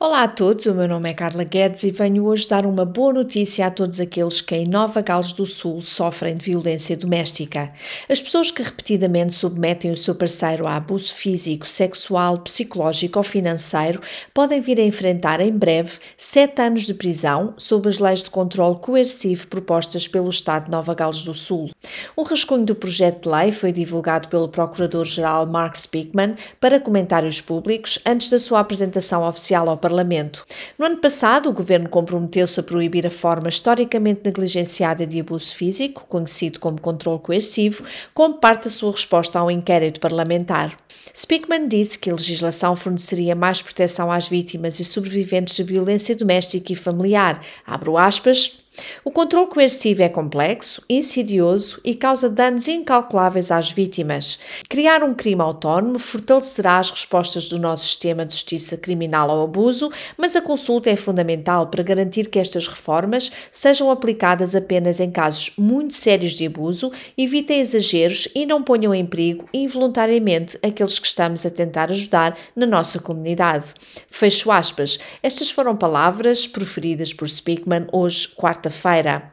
Olá a todos, o meu nome é Carla Guedes e venho hoje dar uma boa notícia a todos aqueles que em Nova Gales do Sul sofrem de violência doméstica. As pessoas que repetidamente submetem o seu parceiro a abuso físico, sexual, psicológico ou financeiro podem vir a enfrentar em breve sete anos de prisão sob as leis de controle coercivo propostas pelo Estado de Nova Gales do Sul. Um rascunho do projeto de lei foi divulgado pelo Procurador-Geral Mark Speakman para comentários públicos antes da sua apresentação oficial ao Parlamento. No ano passado, o governo comprometeu-se a proibir a forma historicamente negligenciada de abuso físico, conhecido como controle coercivo, como parte da sua resposta ao inquérito parlamentar. Speakman disse que a legislação forneceria mais proteção às vítimas e sobreviventes de violência doméstica e familiar. Abro aspas. O controle coercivo é complexo, insidioso e causa danos incalculáveis às vítimas. Criar um crime autónomo fortalecerá as respostas do nosso sistema de justiça criminal ao abuso, mas a consulta é fundamental para garantir que estas reformas sejam aplicadas apenas em casos muito sérios de abuso, evitem exageros e não ponham em perigo involuntariamente aqueles que estamos a tentar ajudar na nossa comunidade. Fecho aspas. Estas foram palavras proferidas por Speakman hoje, quarta the fighter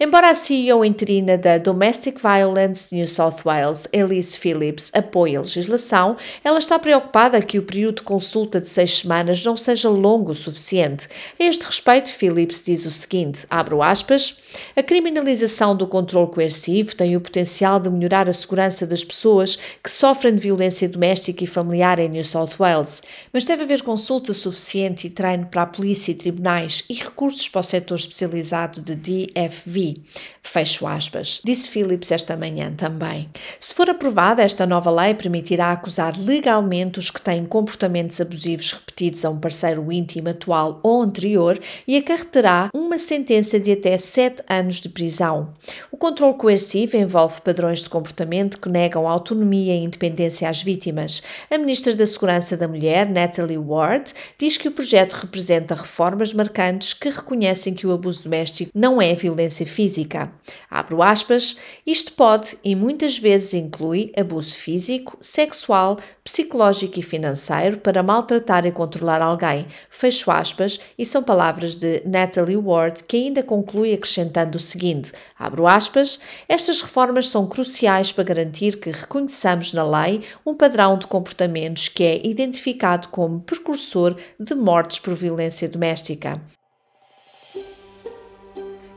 Embora a CEO interina da Domestic Violence New South Wales, Elise Phillips, apoie a legislação, ela está preocupada que o período de consulta de seis semanas não seja longo o suficiente. A este respeito, Phillips diz o seguinte, abro aspas, a criminalização do controle coercivo tem o potencial de melhorar a segurança das pessoas que sofrem de violência doméstica e familiar em New South Wales, mas deve haver consulta suficiente e treino para a polícia e tribunais e recursos para o setor especializado de DF FV. Fecho aspas. Disse Phillips esta manhã também. Se for aprovada, esta nova lei permitirá acusar legalmente os que têm comportamentos abusivos repetidos a um parceiro íntimo atual ou anterior e acarreterá uma sentença de até sete anos de prisão. O controle coercivo envolve padrões de comportamento que negam autonomia e independência às vítimas. A Ministra da Segurança da Mulher, Natalie Ward, diz que o projeto representa reformas marcantes que reconhecem que o abuso doméstico não é violência violência física. Abro aspas, isto pode e muitas vezes inclui abuso físico, sexual, psicológico e financeiro para maltratar e controlar alguém. Fecho aspas, e são palavras de Natalie Ward, que ainda conclui acrescentando o seguinte: abro aspas, estas reformas são cruciais para garantir que reconheçamos na lei um padrão de comportamentos que é identificado como precursor de mortes por violência doméstica.